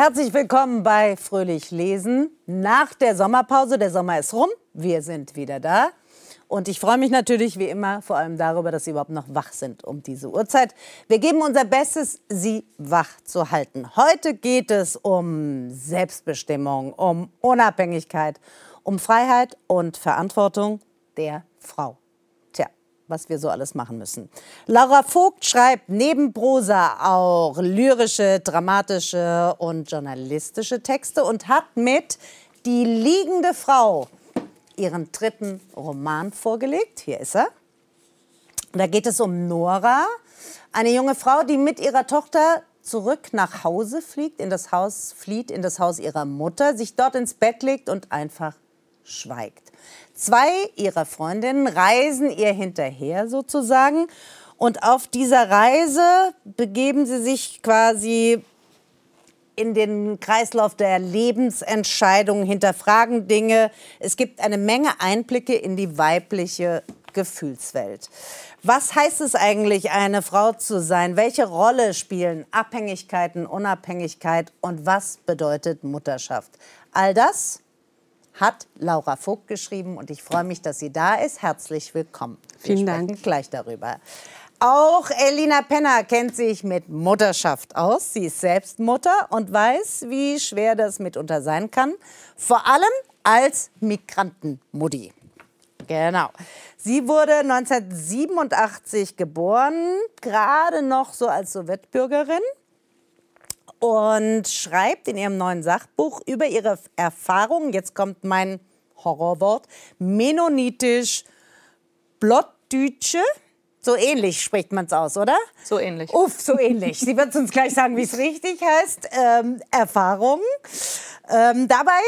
Herzlich willkommen bei Fröhlich Lesen. Nach der Sommerpause, der Sommer ist rum, wir sind wieder da. Und ich freue mich natürlich wie immer vor allem darüber, dass Sie überhaupt noch wach sind um diese Uhrzeit. Wir geben unser Bestes, Sie wach zu halten. Heute geht es um Selbstbestimmung, um Unabhängigkeit, um Freiheit und Verantwortung der Frau was wir so alles machen müssen. Laura Vogt schreibt neben Prosa auch lyrische, dramatische und journalistische Texte und hat mit Die liegende Frau ihren dritten Roman vorgelegt. Hier ist er. Da geht es um Nora, eine junge Frau, die mit ihrer Tochter zurück nach Hause fliegt, in das Haus flieht, in das Haus ihrer Mutter, sich dort ins Bett legt und einfach schweigt. Zwei ihrer Freundinnen reisen ihr hinterher sozusagen. Und auf dieser Reise begeben sie sich quasi in den Kreislauf der Lebensentscheidungen, hinterfragen Dinge. Es gibt eine Menge Einblicke in die weibliche Gefühlswelt. Was heißt es eigentlich, eine Frau zu sein? Welche Rolle spielen Abhängigkeiten, Unabhängigkeit und was bedeutet Mutterschaft? All das hat Laura Vogt geschrieben und ich freue mich, dass sie da ist. Herzlich willkommen. Wir Vielen Dank. gleich darüber. Auch Elina Penner kennt sich mit Mutterschaft aus. Sie ist selbst Mutter und weiß, wie schwer das mitunter sein kann. Vor allem als Migrantenmutti. Genau. Sie wurde 1987 geboren, gerade noch so als Sowjetbürgerin und schreibt in ihrem neuen Sachbuch über ihre Erfahrungen, jetzt kommt mein Horrorwort, mennonitisch Blottdütsche. So ähnlich spricht man es aus, oder? So ähnlich. Uff, so ähnlich. Sie wird uns gleich sagen, wie es richtig heißt. Ähm, Erfahrungen. Ähm, dabei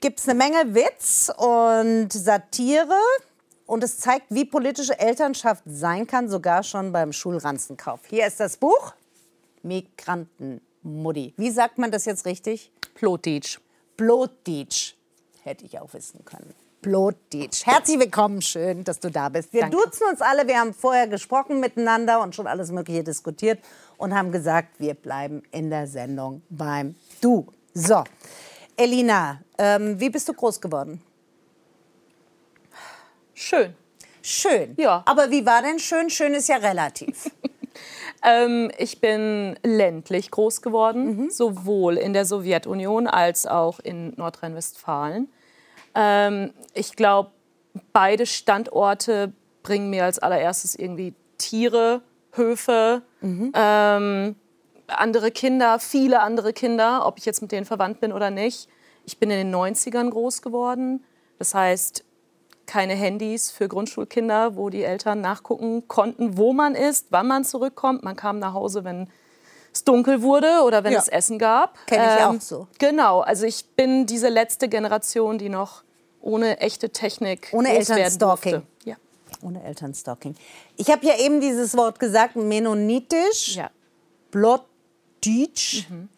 gibt es eine Menge Witz und Satire. Und es zeigt, wie politische Elternschaft sein kann, sogar schon beim Schulranzenkauf. Hier ist das Buch Migranten Mutti. Wie sagt man das jetzt richtig? Plotitsch. Plotitsch. Hätte ich auch wissen können. Plotitsch. Herzlich willkommen, schön, dass du da bist. Wir Danke. duzen uns alle, wir haben vorher gesprochen miteinander und schon alles Mögliche diskutiert und haben gesagt, wir bleiben in der Sendung beim Du. So, Elina, ähm, wie bist du groß geworden? Schön. Schön? Ja. Aber wie war denn schön? Schön ist ja relativ. Ähm, ich bin ländlich groß geworden, mhm. sowohl in der Sowjetunion als auch in Nordrhein-Westfalen. Ähm, ich glaube, beide Standorte bringen mir als allererstes irgendwie Tiere, Höfe, mhm. ähm, andere Kinder, viele andere Kinder, ob ich jetzt mit denen verwandt bin oder nicht. Ich bin in den 90ern groß geworden. Das heißt, keine Handys für Grundschulkinder, wo die Eltern nachgucken konnten, wo man ist, wann man zurückkommt. Man kam nach Hause, wenn es dunkel wurde oder wenn ja. es Essen gab. Kenne ich ähm, auch so. Genau, also ich bin diese letzte Generation, die noch ohne echte Technik ohne Elternstalking. Ja. Ohne Elternstalking. Ich habe ja eben dieses Wort gesagt, mennonitisch, ja. Blotdeutsch. Mhm.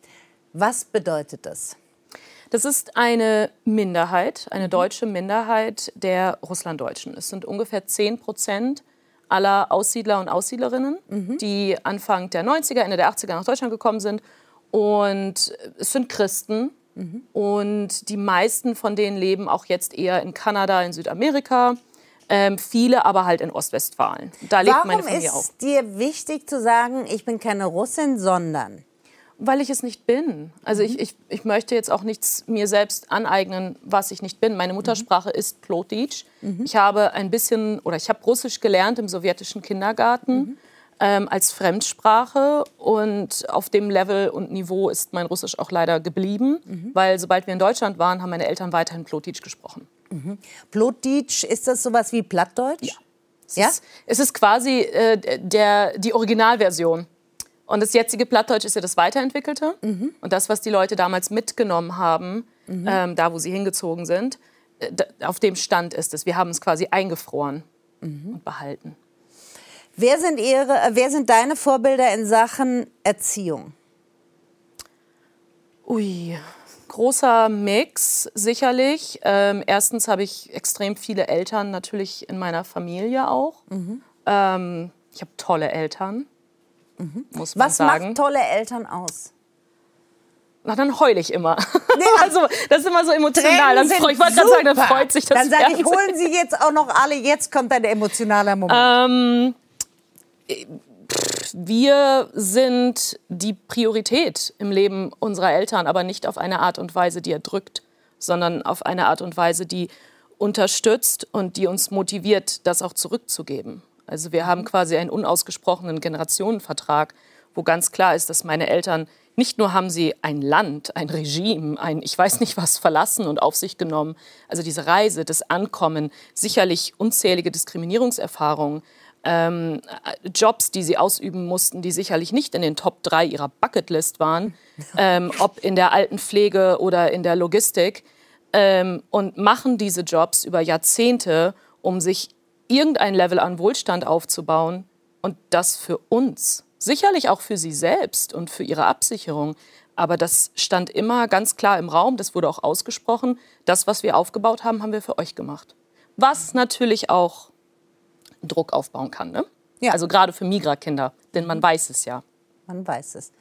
Was bedeutet das? Das ist eine Minderheit, eine mhm. deutsche Minderheit der Russlanddeutschen. Es sind ungefähr 10 Prozent aller Aussiedler und Aussiedlerinnen, mhm. die Anfang der 90er, Ende der 80er nach Deutschland gekommen sind. Und es sind Christen. Mhm. Und die meisten von denen leben auch jetzt eher in Kanada, in Südamerika. Ähm, viele aber halt in Ostwestfalen. Da lebt Warum meine Familie auch. Warum ist dir wichtig zu sagen, ich bin keine Russin, sondern weil ich es nicht bin. Also mhm. ich, ich, ich möchte jetzt auch nichts mir selbst aneignen, was ich nicht bin. Meine Muttersprache mhm. ist Plotitsch. Mhm. Ich habe ein bisschen, oder ich habe Russisch gelernt im sowjetischen Kindergarten mhm. ähm, als Fremdsprache. Und auf dem Level und Niveau ist mein Russisch auch leider geblieben. Mhm. Weil sobald wir in Deutschland waren, haben meine Eltern weiterhin Plotitsch gesprochen. Mhm. Plotitsch, ist das sowas wie Plattdeutsch? Ja. Es, ja? Ist, es ist quasi äh, der, die Originalversion. Und das jetzige Plattdeutsch ist ja das Weiterentwickelte. Mhm. Und das, was die Leute damals mitgenommen haben, mhm. ähm, da wo sie hingezogen sind, äh, auf dem Stand ist es. Wir haben es quasi eingefroren mhm. und behalten. Wer sind, ihre, äh, wer sind deine Vorbilder in Sachen Erziehung? Ui, großer Mix, sicherlich. Ähm, erstens habe ich extrem viele Eltern natürlich in meiner Familie auch. Mhm. Ähm, ich habe tolle Eltern. Mhm. Muss man Was sagen. macht tolle Eltern aus? na, dann heule ich immer. Nee, also, das ist immer so emotional. Dann freu, ich wollte gerade sagen, dann freut sich das Dann sage ich, holen Sie jetzt auch noch alle, jetzt kommt ein emotionaler Moment. Ähm, wir sind die Priorität im Leben unserer Eltern, aber nicht auf eine Art und Weise, die erdrückt, sondern auf eine Art und Weise, die unterstützt und die uns motiviert, das auch zurückzugeben. Also wir haben quasi einen unausgesprochenen Generationenvertrag, wo ganz klar ist, dass meine Eltern nicht nur haben sie ein Land, ein Regime, ein ich weiß nicht was verlassen und auf sich genommen. Also diese Reise, das Ankommen, sicherlich unzählige Diskriminierungserfahrungen, ähm, Jobs, die sie ausüben mussten, die sicherlich nicht in den Top 3 ihrer Bucketlist waren, ähm, ob in der Altenpflege oder in der Logistik, ähm, und machen diese Jobs über Jahrzehnte, um sich irgendein Level an Wohlstand aufzubauen und das für uns. Sicherlich auch für sie selbst und für ihre Absicherung. Aber das stand immer ganz klar im Raum, das wurde auch ausgesprochen. Das, was wir aufgebaut haben, haben wir für euch gemacht. Was natürlich auch Druck aufbauen kann. Ne? Ja. Also gerade für Migra-Kinder, denn man weiß es ja. Man weiß es.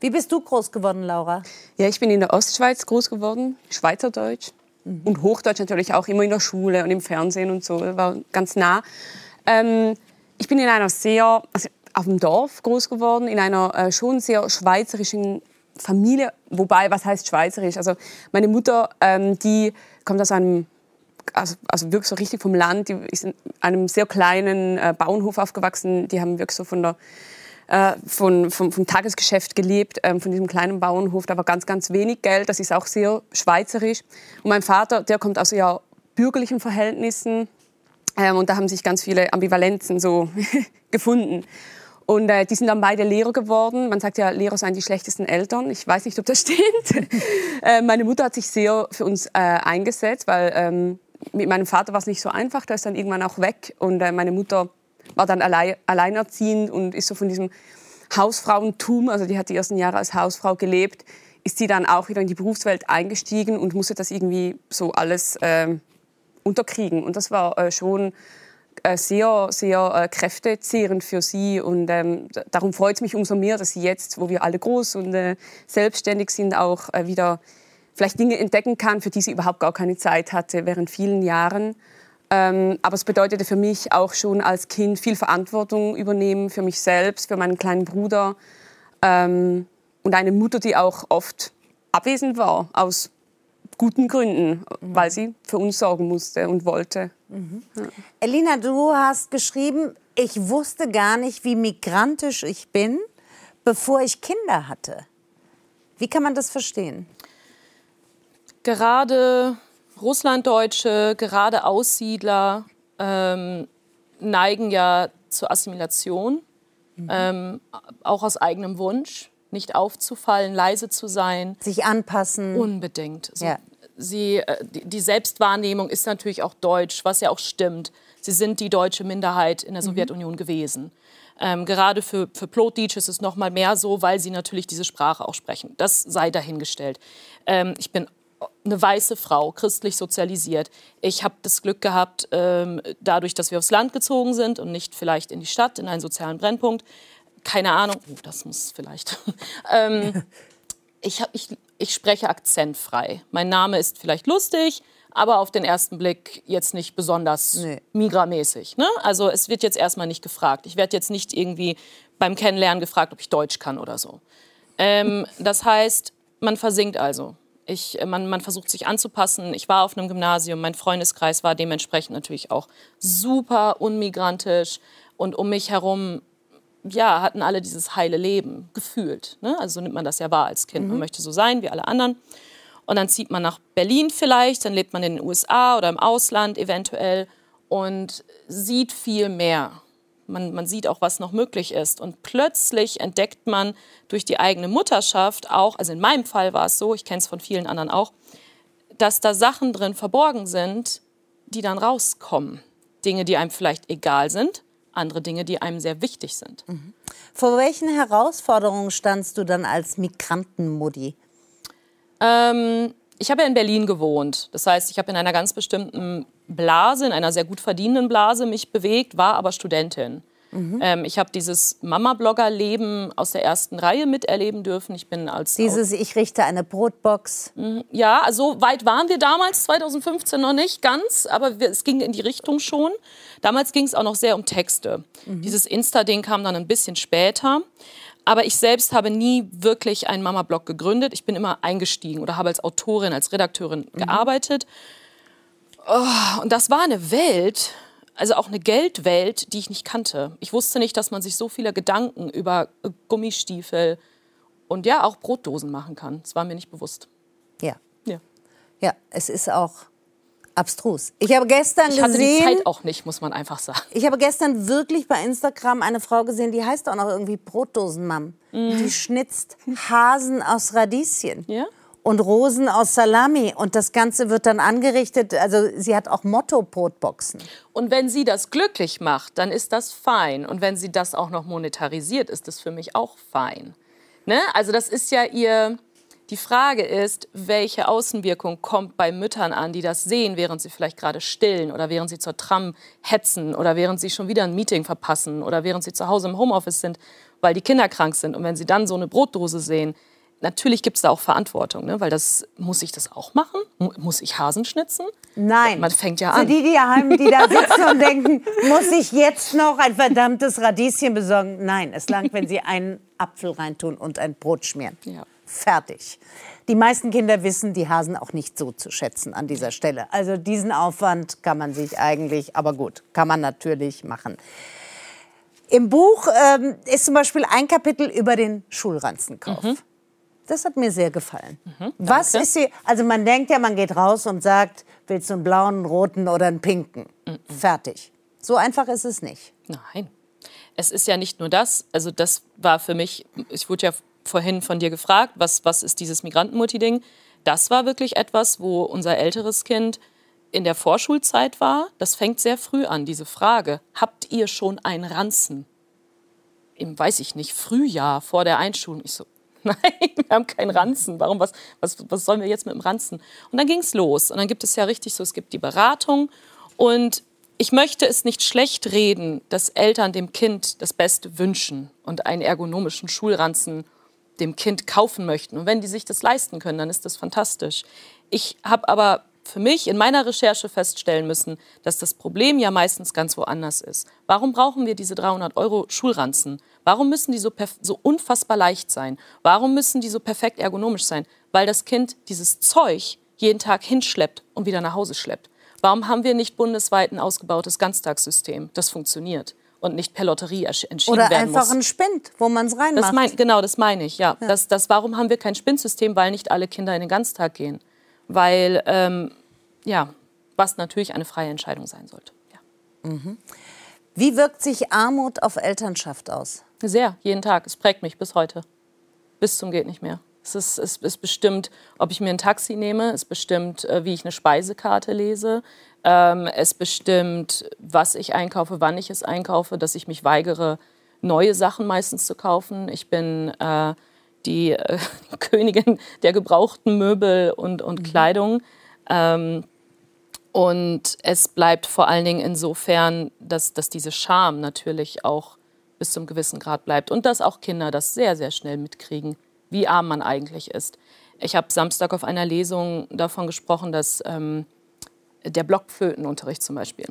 Wie bist du groß geworden, Laura? Ja, ich bin in der Ostschweiz groß geworden, Schweizerdeutsch. Mhm. Und Hochdeutsch natürlich auch immer in der Schule und im Fernsehen und so, war ganz nah. Ähm, ich bin in einer sehr, also auf dem Dorf groß geworden, in einer äh, schon sehr schweizerischen Familie. Wobei, was heißt schweizerisch? Also meine Mutter, ähm, die kommt aus einem also, also wirklich so richtig vom Land. Die ist in einem sehr kleinen äh, Bauernhof aufgewachsen. Die haben wirklich so von der äh, von, vom, vom, Tagesgeschäft gelebt, ähm, von diesem kleinen Bauernhof. Da war ganz, ganz wenig Geld. Das ist auch sehr schweizerisch. Und mein Vater, der kommt aus ja bürgerlichen Verhältnissen. Ähm, und da haben sich ganz viele Ambivalenzen so gefunden. Und äh, die sind dann beide Lehrer geworden. Man sagt ja, Lehrer seien die schlechtesten Eltern. Ich weiß nicht, ob das stimmt. äh, meine Mutter hat sich sehr für uns äh, eingesetzt, weil ähm, mit meinem Vater war es nicht so einfach. Der ist dann irgendwann auch weg. Und äh, meine Mutter war dann allein, alleinerziehend und ist so von diesem Hausfrauentum, also die hat die ersten Jahre als Hausfrau gelebt, ist sie dann auch wieder in die Berufswelt eingestiegen und musste das irgendwie so alles äh, unterkriegen. Und das war äh, schon äh, sehr, sehr äh, kräftezehrend für sie. Und ähm, darum freut es mich umso mehr, dass sie jetzt, wo wir alle groß und äh, selbstständig sind, auch äh, wieder vielleicht Dinge entdecken kann, für die sie überhaupt gar keine Zeit hatte während vielen Jahren. Ähm, aber es bedeutete für mich auch schon als Kind viel Verantwortung übernehmen für mich selbst, für meinen kleinen Bruder ähm, und eine Mutter, die auch oft abwesend war aus guten Gründen, mhm. weil sie für uns sorgen musste und wollte. Mhm. Ja. Elina, du hast geschrieben, ich wusste gar nicht, wie migrantisch ich bin, bevor ich Kinder hatte. Wie kann man das verstehen? Gerade Russlanddeutsche, gerade Aussiedler ähm, neigen ja zur Assimilation, mhm. ähm, auch aus eigenem Wunsch, nicht aufzufallen, leise zu sein. Sich anpassen. Unbedingt. So, ja. sie, äh, die Selbstwahrnehmung ist natürlich auch deutsch, was ja auch stimmt. Sie sind die deutsche Minderheit in der mhm. Sowjetunion gewesen. Ähm, gerade für, für Plotdeutsch ist es noch mal mehr so, weil sie natürlich diese Sprache auch sprechen. Das sei dahingestellt. Ähm, ich bin eine weiße Frau, christlich sozialisiert. Ich habe das Glück gehabt, ähm, dadurch, dass wir aufs Land gezogen sind und nicht vielleicht in die Stadt, in einen sozialen Brennpunkt. Keine Ahnung, oh, das muss vielleicht. ähm, ich, hab, ich, ich spreche akzentfrei. Mein Name ist vielleicht lustig, aber auf den ersten Blick jetzt nicht besonders nee. migramäßig. Ne? Also es wird jetzt erstmal nicht gefragt. Ich werde jetzt nicht irgendwie beim Kennenlernen gefragt, ob ich Deutsch kann oder so. Ähm, das heißt, man versinkt also. Ich, äh, man, man versucht sich anzupassen. Ich war auf einem Gymnasium, mein Freundeskreis war dementsprechend natürlich auch super unmigrantisch. Und um mich herum ja, hatten alle dieses heile Leben gefühlt. Ne? Also so nimmt man das ja wahr als Kind. Mhm. Man möchte so sein wie alle anderen. Und dann zieht man nach Berlin vielleicht, dann lebt man in den USA oder im Ausland eventuell und sieht viel mehr man, man sieht auch, was noch möglich ist. Und plötzlich entdeckt man durch die eigene Mutterschaft auch, also in meinem Fall war es so, ich kenne es von vielen anderen auch, dass da Sachen drin verborgen sind, die dann rauskommen. Dinge, die einem vielleicht egal sind, andere Dinge, die einem sehr wichtig sind. Mhm. Vor welchen Herausforderungen standst du dann als Migrantenmutti? Ähm, ich habe ja in Berlin gewohnt. Das heißt, ich habe in einer ganz bestimmten Blase, in einer sehr gut verdienenden Blase mich bewegt, war aber Studentin. Mhm. Ähm, ich habe dieses Mama-Blogger-Leben aus der ersten Reihe miterleben dürfen. Ich bin als dieses Ich richte eine Brotbox. Mhm. Ja, so also weit waren wir damals, 2015 noch nicht ganz, aber wir, es ging in die Richtung schon. Damals ging es auch noch sehr um Texte. Mhm. Dieses Insta-Ding kam dann ein bisschen später. Aber ich selbst habe nie wirklich einen Mama-Blog gegründet. Ich bin immer eingestiegen oder habe als Autorin, als Redakteurin mhm. Oh, und das war eine Welt, also auch eine Geldwelt, die ich nicht kannte. Ich wusste nicht, dass man sich so viele Gedanken über Gummistiefel und ja auch Brotdosen machen kann. Das war mir nicht bewusst. Ja. Ja, ja es ist auch abstrus. Ich habe gestern ich hatte gesehen, die Zeit auch nicht, muss man einfach sagen. Ich habe gestern wirklich bei Instagram eine Frau gesehen, die heißt auch noch irgendwie Brotdosenmam. Mhm. Die schnitzt Hasen aus Radieschen. Ja? Und Rosen aus Salami. Und das Ganze wird dann angerichtet. Also sie hat auch Motto-Brotboxen. Und wenn sie das glücklich macht, dann ist das fein. Und wenn sie das auch noch monetarisiert, ist das für mich auch fein. Ne? Also das ist ja ihr... Die Frage ist, welche Außenwirkung kommt bei Müttern an, die das sehen, während sie vielleicht gerade stillen oder während sie zur Tram hetzen oder während sie schon wieder ein Meeting verpassen oder während sie zu Hause im Homeoffice sind, weil die Kinder krank sind. Und wenn sie dann so eine Brotdose sehen, natürlich gibt es da auch Verantwortung, ne? weil das muss ich das auch machen? Muss ich Hasen schnitzen? Nein. Man fängt ja an. Für die, die, haben, die da sitzen und denken, muss ich jetzt noch ein verdammtes Radieschen besorgen? Nein, es langt, wenn sie einen Apfel reintun und ein Brot schmieren. Ja. Fertig. Die meisten Kinder wissen die Hasen auch nicht so zu schätzen an dieser Stelle. Also diesen Aufwand kann man sich eigentlich, aber gut, kann man natürlich machen. Im Buch ähm, ist zum Beispiel ein Kapitel über den Schulranzenkauf. Mhm. Das hat mir sehr gefallen. Mhm, Was ist sie? Also man denkt ja, man geht raus und sagt, willst du einen blauen, einen roten oder einen pinken? Mhm. Fertig. So einfach ist es nicht. Nein. Es ist ja nicht nur das. Also das war für mich, ich wurde ja vorhin von dir gefragt, was, was ist dieses Migrantenmutti-Ding? Das war wirklich etwas, wo unser älteres Kind in der Vorschulzeit war. Das fängt sehr früh an, diese Frage. Habt ihr schon einen Ranzen? Im, weiß ich nicht, Frühjahr vor der Einschulung. Ich so, Nein, wir haben keinen Ranzen. Warum, was, was, was sollen wir jetzt mit dem Ranzen? Und dann ging es los. Und dann gibt es ja richtig so, es gibt die Beratung. Und ich möchte es nicht schlecht reden, dass Eltern dem Kind das Beste wünschen und einen ergonomischen Schulranzen dem Kind kaufen möchten. Und wenn die sich das leisten können, dann ist das fantastisch. Ich habe aber für mich in meiner Recherche feststellen müssen, dass das Problem ja meistens ganz woanders ist. Warum brauchen wir diese 300 Euro Schulranzen? Warum müssen die so, so unfassbar leicht sein? Warum müssen die so perfekt ergonomisch sein? Weil das Kind dieses Zeug jeden Tag hinschleppt und wieder nach Hause schleppt. Warum haben wir nicht bundesweit ein ausgebautes Ganztagssystem, das funktioniert und nicht per Lotterie entschieden Oder werden muss? Oder einfach ein Spind, wo man es reinmacht. Das mein, genau, das meine ich, ja. ja. Das, das, warum haben wir kein Spindsystem? Weil nicht alle Kinder in den Ganztag gehen. Weil, ähm, ja, was natürlich eine freie Entscheidung sein sollte. Ja. Mhm. Wie wirkt sich Armut auf Elternschaft aus? Sehr, jeden Tag. Es prägt mich bis heute. Bis zum geht nicht mehr. Es ist, es ist bestimmt, ob ich mir ein Taxi nehme, es bestimmt, äh, wie ich eine Speisekarte lese, ähm, es bestimmt, was ich einkaufe, wann ich es einkaufe, dass ich mich weigere, neue Sachen meistens zu kaufen. Ich bin äh, die äh, Königin der gebrauchten Möbel und, und mhm. Kleidung. Ähm, und es bleibt vor allen Dingen insofern, dass, dass diese Scham natürlich auch bis zum gewissen Grad bleibt und dass auch Kinder das sehr, sehr schnell mitkriegen, wie arm man eigentlich ist. Ich habe Samstag auf einer Lesung davon gesprochen, dass ähm, der Blockflötenunterricht zum Beispiel.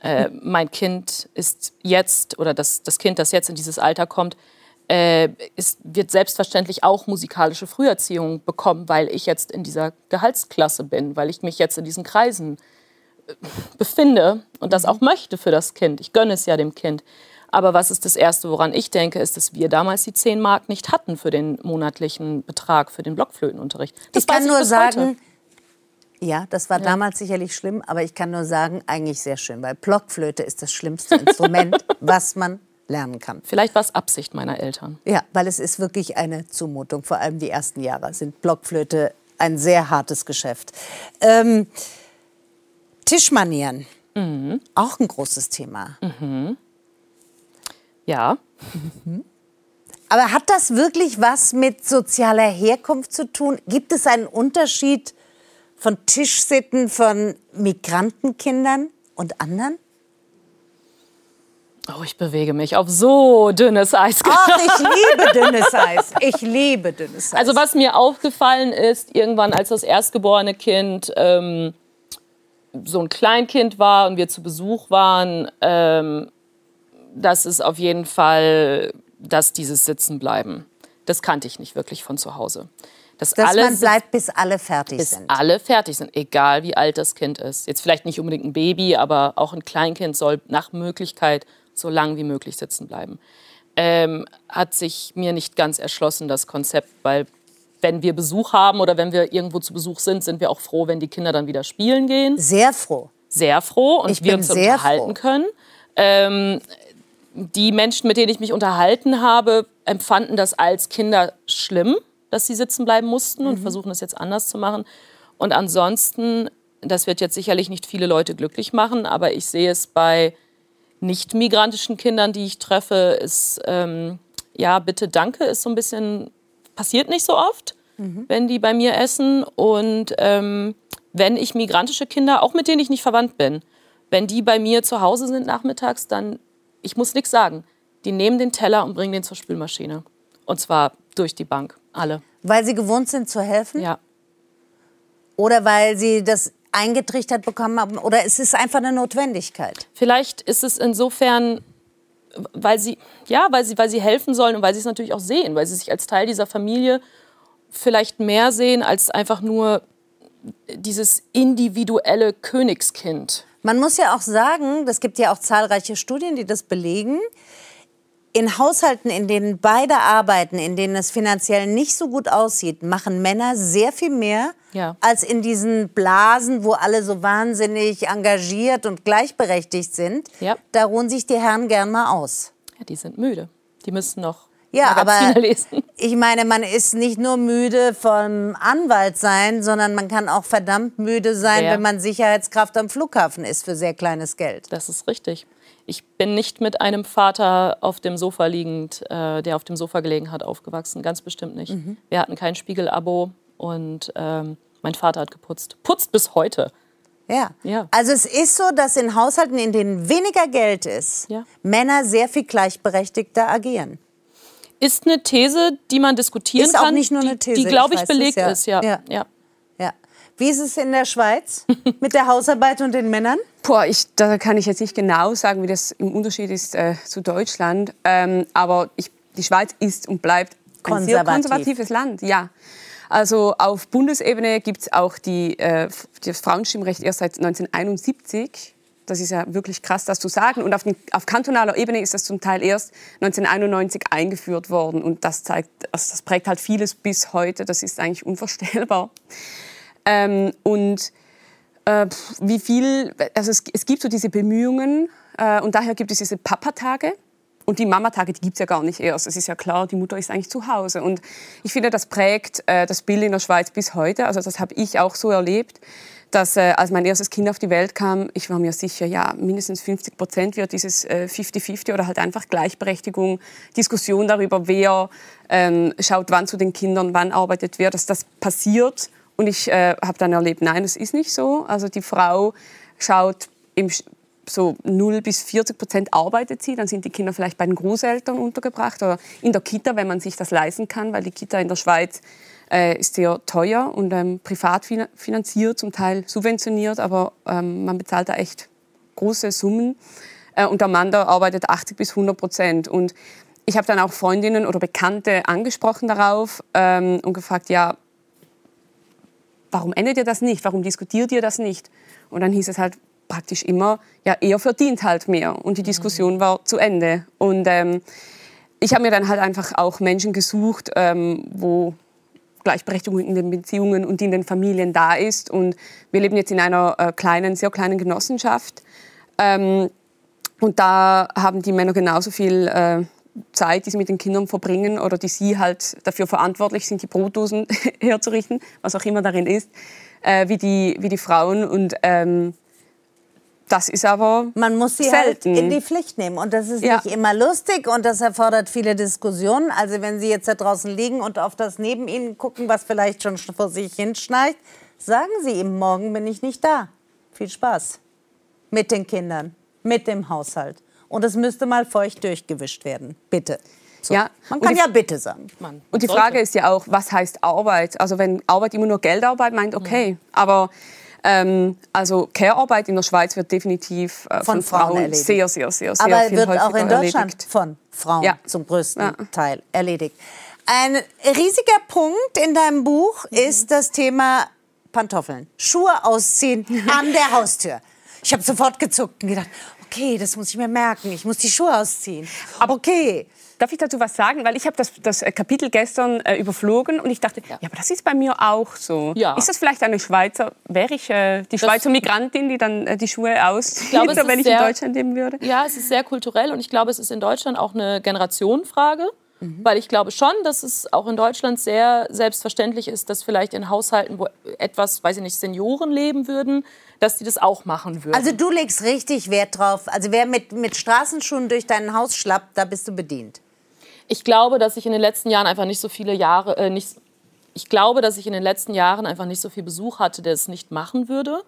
Äh, mein Kind ist jetzt, oder das, das Kind, das jetzt in dieses Alter kommt, äh, ist, wird selbstverständlich auch musikalische Früherziehung bekommen, weil ich jetzt in dieser Gehaltsklasse bin, weil ich mich jetzt in diesen Kreisen äh, befinde und das mhm. auch möchte für das Kind. Ich gönne es ja dem Kind. Aber was ist das Erste, woran ich denke, ist, dass wir damals die 10 Mark nicht hatten für den monatlichen Betrag für den Blockflötenunterricht. Das ich kann nur sagen, heute. ja, das war ja. damals sicherlich schlimm, aber ich kann nur sagen, eigentlich sehr schön, weil Blockflöte ist das schlimmste Instrument, was man lernen kann. Vielleicht war es Absicht meiner Eltern. Ja, weil es ist wirklich eine Zumutung. Vor allem die ersten Jahre sind Blockflöte ein sehr hartes Geschäft. Ähm, Tischmanieren, mhm. auch ein großes Thema. Mhm. Ja. Aber hat das wirklich was mit sozialer Herkunft zu tun? Gibt es einen Unterschied von Tischsitten von Migrantenkindern und anderen? Oh, ich bewege mich auf so dünnes Eis. Ach, ich liebe dünnes Eis. Ich liebe dünnes Eis. Also was mir aufgefallen ist, irgendwann als das erstgeborene Kind ähm, so ein Kleinkind war und wir zu Besuch waren, ähm, das ist auf jeden Fall, dass dieses Sitzenbleiben. Das kannte ich nicht wirklich von zu Hause. Dass, dass man bleibt, bis alle fertig bis sind. Bis alle fertig sind, egal wie alt das Kind ist. Jetzt vielleicht nicht unbedingt ein Baby, aber auch ein Kleinkind soll nach Möglichkeit so lang wie möglich sitzen bleiben. Ähm, hat sich mir nicht ganz erschlossen, das Konzept, weil wenn wir Besuch haben oder wenn wir irgendwo zu Besuch sind, sind wir auch froh, wenn die Kinder dann wieder spielen gehen. Sehr froh. Sehr froh und ich wir uns unterhalten froh. können. Ähm, die Menschen, mit denen ich mich unterhalten habe, empfanden das als Kinder schlimm, dass sie sitzen bleiben mussten und mhm. versuchen es jetzt anders zu machen. Und ansonsten, das wird jetzt sicherlich nicht viele Leute glücklich machen, aber ich sehe es bei nicht migrantischen Kindern, die ich treffe, ist ähm, ja bitte danke ist so ein bisschen passiert nicht so oft, mhm. wenn die bei mir essen und ähm, wenn ich migrantische Kinder, auch mit denen ich nicht verwandt bin, wenn die bei mir zu Hause sind nachmittags, dann ich muss nichts sagen. Die nehmen den Teller und bringen den zur Spülmaschine. Und zwar durch die Bank, alle. Weil sie gewohnt sind zu helfen? Ja. Oder weil sie das eingetrichtert bekommen haben? Oder ist es einfach eine Notwendigkeit? Vielleicht ist es insofern, weil sie, ja, weil sie, weil sie helfen sollen und weil sie es natürlich auch sehen, weil sie sich als Teil dieser Familie vielleicht mehr sehen als einfach nur dieses individuelle Königskind. Man muss ja auch sagen, es gibt ja auch zahlreiche Studien, die das belegen. In Haushalten, in denen beide arbeiten, in denen es finanziell nicht so gut aussieht, machen Männer sehr viel mehr ja. als in diesen Blasen, wo alle so wahnsinnig engagiert und gleichberechtigt sind. Ja. Da ruhen sich die Herren gern mal aus. Ja, die sind müde. Die müssen noch ja, aber lesen. ich meine, man ist nicht nur müde vom Anwalt sein, sondern man kann auch verdammt müde sein, ja. wenn man Sicherheitskraft am Flughafen ist für sehr kleines Geld. Das ist richtig. Ich bin nicht mit einem Vater auf dem Sofa liegend, äh, der auf dem Sofa gelegen hat, aufgewachsen. Ganz bestimmt nicht. Mhm. Wir hatten kein Spiegel-Abo und ähm, mein Vater hat geputzt. Putzt bis heute. Ja. ja. Also es ist so, dass in Haushalten, in denen weniger Geld ist, ja. Männer sehr viel gleichberechtigter agieren ist eine These, die man diskutieren ist kann. Ist auch nicht nur eine These. Die, glaube ich, ich belegt es, ja. ist, ja. Ja. Wie ist es in der Schweiz mit der Hausarbeit und den Männern? Boah, ich, da kann ich jetzt nicht genau sagen, wie das im Unterschied ist äh, zu Deutschland. Ähm, aber ich, die Schweiz ist und bleibt ein sehr konservatives Land. Ja. Also auf Bundesebene gibt es auch die, äh, das Frauenstimmrecht erst seit 1971. Das ist ja wirklich krass, das zu sagen. Und auf, den, auf, kantonaler Ebene ist das zum Teil erst 1991 eingeführt worden. Und das, zeigt, also das prägt halt vieles bis heute. Das ist eigentlich unvorstellbar. Ähm, und äh, wie viel, also es, es, gibt so diese Bemühungen äh, und daher gibt es diese Papatage. Und die Mamatage, die gibt es ja gar nicht erst. Es ist ja klar, die Mutter ist eigentlich zu Hause. Und ich finde, das prägt äh, das Bild in der Schweiz bis heute. Also das habe ich auch so erlebt dass äh, als mein erstes Kind auf die Welt kam, ich war mir sicher, ja, mindestens 50 Prozent wird dieses 50-50 äh, oder halt einfach Gleichberechtigung, Diskussion darüber, wer ähm, schaut wann zu den Kindern, wann arbeitet wer, dass das passiert. Und ich äh, habe dann erlebt, nein, das ist nicht so. Also die Frau schaut im so 0 bis 40 Prozent arbeitet sie, dann sind die Kinder vielleicht bei den Großeltern untergebracht oder in der Kita, wenn man sich das leisten kann, weil die Kita in der Schweiz äh, ist sehr teuer und ähm, privat finanziert, zum Teil subventioniert, aber ähm, man bezahlt da echt große Summen. Äh, und der Mann da arbeitet 80 bis 100 Prozent. Und ich habe dann auch Freundinnen oder Bekannte angesprochen darauf ähm, und gefragt, ja, warum endet ihr das nicht? Warum diskutiert ihr das nicht? Und dann hieß es halt praktisch immer, ja, er verdient halt mehr. Und die Diskussion war zu Ende. Und ähm, ich habe mir dann halt einfach auch Menschen gesucht, ähm, wo Gleichberechtigung in den Beziehungen und in den Familien da ist. Und wir leben jetzt in einer äh, kleinen, sehr kleinen Genossenschaft. Ähm, und da haben die Männer genauso viel äh, Zeit, die sie mit den Kindern verbringen oder die sie halt dafür verantwortlich sind, die Brotdosen herzurichten, was auch immer darin ist, äh, wie, die, wie die Frauen. Und ähm, das ist aber Man muss sie halt selten. halt in die Pflicht nehmen. Und das ist ja. nicht immer lustig und das erfordert viele Diskussionen. Also wenn Sie jetzt da draußen liegen und auf das neben Ihnen gucken, was vielleicht schon vor sich hinschneit, sagen Sie ihm, morgen bin ich nicht da. Viel Spaß mit den Kindern, mit dem Haushalt. Und es müsste mal feucht durchgewischt werden. Bitte. So. Ja, Man kann die- ja bitte sagen. Man Und die sollte. Frage ist ja auch, was heißt Arbeit? Also wenn Arbeit immer nur Geldarbeit meint, okay. Aber ähm, also Care-Arbeit in der Schweiz wird definitiv äh, Von von, Frauen Frauen, erledigt. sehr, sehr, sehr, sehr Aber viel wird auch häufiger in Deutschland erledigt. von Frauen Ja. zum größten Ja. Teil erledigt. Ein riesiger Punkt in deinem Buch Mhm. ist das Thema Pantoffeln. Schuhe ausziehen an der Haustür. Ich habe sofort gezuckt und gedacht, okay, das muss ich mir merken. Ich muss die Schuhe ausziehen. Aber okay. Darf ich dazu was sagen? Weil ich habe das, das äh, Kapitel gestern äh, überflogen und ich dachte, ja. aber das ist bei mir auch so. Ja. Ist das vielleicht eine Schweizer, wäre ich äh, die Schweizer Migrantin, die dann äh, die Schuhe auszieht, glaube, wenn ich sehr- in Deutschland leben würde? Ja, es ist sehr kulturell und ich glaube, es ist in Deutschland auch eine Generationenfrage. Mhm. Weil ich glaube schon, dass es auch in Deutschland sehr selbstverständlich ist, dass vielleicht in Haushalten, wo etwas, weiß ich nicht, Senioren leben würden, dass die das auch machen würden. Also du legst richtig Wert drauf. Also wer mit, mit Straßenschuhen durch dein Haus schlappt, da bist du bedient. ich glaube, dass ich in den letzten Jahren einfach nicht so viele Jahre, äh, nicht, ich glaube, dass ich in den letzten Jahren einfach nicht so viel Besuch hatte, der es nicht machen würde.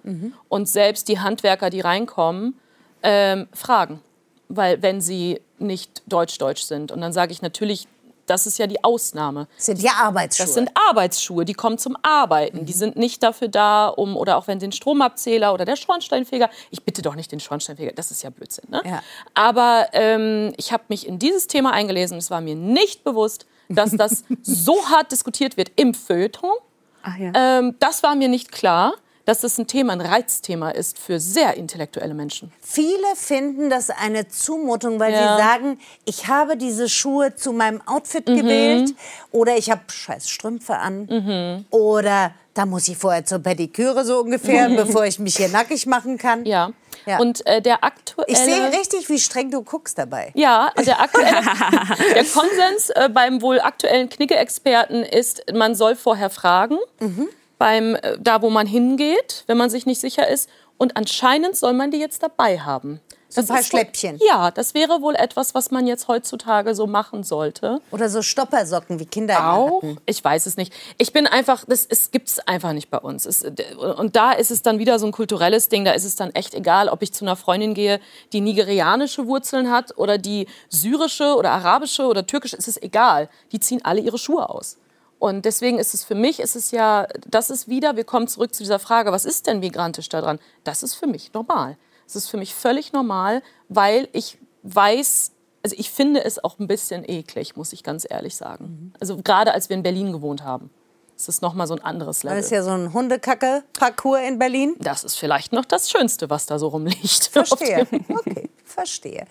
Und selbst die Handwerker, die reinkommen, ähm, fragen. Weil wenn sie nicht deutsch-deutsch sind. Und dann sage ich natürlich, das ist ja die Ausnahme. Das sind ja Arbeitsschuhe. Das sind Arbeitsschuhe, die kommen zum Arbeiten. Die sind nicht dafür da, um, oder auch wenn den Stromabzähler oder der Schornsteinfeger, ich bitte doch nicht den Schornsteinfeger, das ist ja Blödsinn. Ne? Ja. Aber ähm, ich habe mich in dieses Thema eingelesen und es war mir nicht bewusst, dass das so hart diskutiert wird im Feuilleton. Ja. Ähm, das war mir nicht klar, dass das ein Thema, ein Reizthema ist für sehr intellektuelle Menschen. Viele finden das eine Zumutung, weil Ja. sie sagen, ich habe diese Schuhe zu meinem Outfit Mhm. gewählt oder ich habe scheiß Strümpfe an Mhm. oder da muss ich vorher zur Pediküre so ungefähr, bevor ich mich hier nackig machen kann. Ja. Ja. Und äh, der aktuelle... Ich sehe richtig, wie streng du guckst dabei. Ja, also der, aktuelle, der Konsens äh, beim wohl aktuellen Knicke-Experten ist, man soll vorher fragen, beim, äh, da wo man hingeht, wenn man sich nicht sicher ist. Und anscheinend soll man die jetzt dabei haben. So ein paar wohl- Schläppchen. Ja, das wäre wohl etwas, was man jetzt heutzutage so machen sollte. Oder so Stoppersocken, wie Kinder Auch? Ich weiß es nicht. Ich bin einfach, das gibt es einfach nicht bei uns. Es, und da ist es dann wieder so ein kulturelles Ding. Da ist es dann echt egal, ob ich zu einer Freundin gehe, die nigerianische Wurzeln hat oder die syrische oder arabische oder türkische. Es ist egal. Die ziehen alle ihre Schuhe aus. Und deswegen ist es für mich, ist es ja, das ist wieder, wir kommen zurück zu dieser Frage, was ist denn migrantisch daran? Das ist für mich normal. Es ist für mich völlig normal, weil ich weiß, also ich finde es auch ein bisschen eklig, muss ich ganz ehrlich sagen. Also gerade als wir in Berlin gewohnt haben, es noch mal so ein anderes Level. Das ist ja so ein Hundekacke-Parcours in Berlin. Das ist vielleicht noch das Schönste, was da so rumliegt. Verstehe. Okay, verstehe.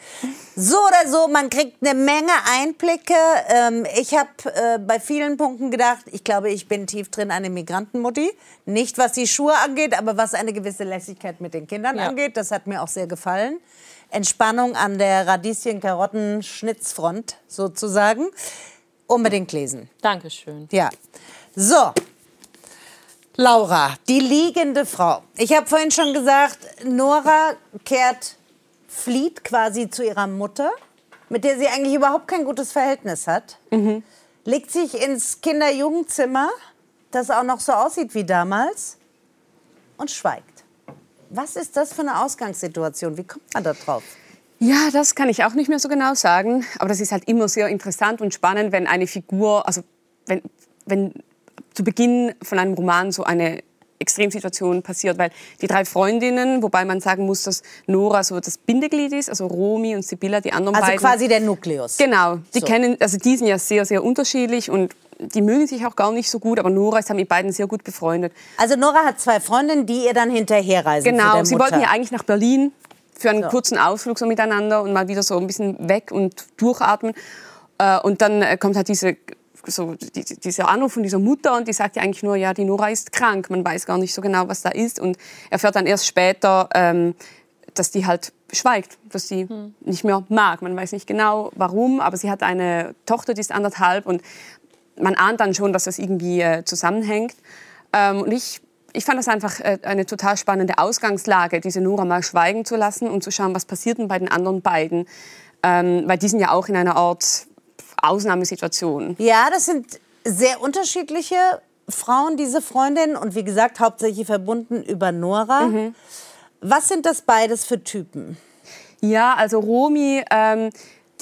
So oder so, man kriegt eine Menge Einblicke. Ähm, ich habe äh, bei vielen Punkten gedacht, ich glaube, ich bin tief drin eine Migrantenmutti. Nicht was die Schuhe angeht, aber was eine gewisse Lässigkeit mit den Kindern Ja. angeht. Das hat mir auch sehr gefallen. Entspannung an der Radieschen-Karotten-Schnitzfront sozusagen. Unbedingt lesen. Dankeschön. Ja. So. Laura, die liegende Frau. Ich habe vorhin schon gesagt, Nora kehrt, flieht quasi zu ihrer Mutter, mit der sie eigentlich überhaupt kein gutes Verhältnis hat. Legt sich ins Kinder-Jugendzimmer, das auch noch so aussieht wie damals, und schweigt. Was ist das für eine Ausgangssituation? Wie kommt man da drauf? Ja, das kann ich auch nicht mehr so genau sagen. Aber das ist halt immer sehr interessant und spannend, wenn eine Figur, also wenn, wenn zu Beginn von einem Roman so eine Extremsituation passiert, weil die drei Freundinnen, wobei man sagen muss, dass Nora so das Bindeglied ist, also Romy und Sibylla, die anderen Also beiden. quasi der Nukleus. Genau, die So. kennen, also die sind ja sehr, sehr unterschiedlich und die mögen sich auch gar nicht so gut, aber Nora ist ja mit beiden sehr gut befreundet. Also Nora hat zwei Freundinnen, die ihr dann hinterherreisen. Genau, sie wollten ja eigentlich nach Berlin für einen So. kurzen Ausflug so miteinander und mal wieder so ein bisschen weg und durchatmen. Äh, Und dann äh, kommt halt diese, so, die, dieser Anruf von dieser Mutter und die sagt ja eigentlich nur, ja, die Nora ist krank. Man weiß gar nicht so genau, was da ist. Und erfährt dann erst später, ähm, dass die halt schweigt, dass sie nicht mehr mag. Man weiß nicht genau, warum, aber sie hat eine Tochter, die ist anderthalb und man ahnt dann schon, dass das irgendwie äh, zusammenhängt. Ähm, und ich, ich fand das einfach äh, eine total spannende Ausgangslage, diese Nora mal schweigen zu lassen und zu schauen, was passiert denn bei den anderen beiden. Ähm, weil die sind ja auch in einer Art Ausnahmesituation. Ja, das sind sehr unterschiedliche Frauen, diese Freundinnen. Und wie gesagt, hauptsächlich verbunden über Nora. Mhm. Was sind das beides für Typen? Ja, also Romi, ähm,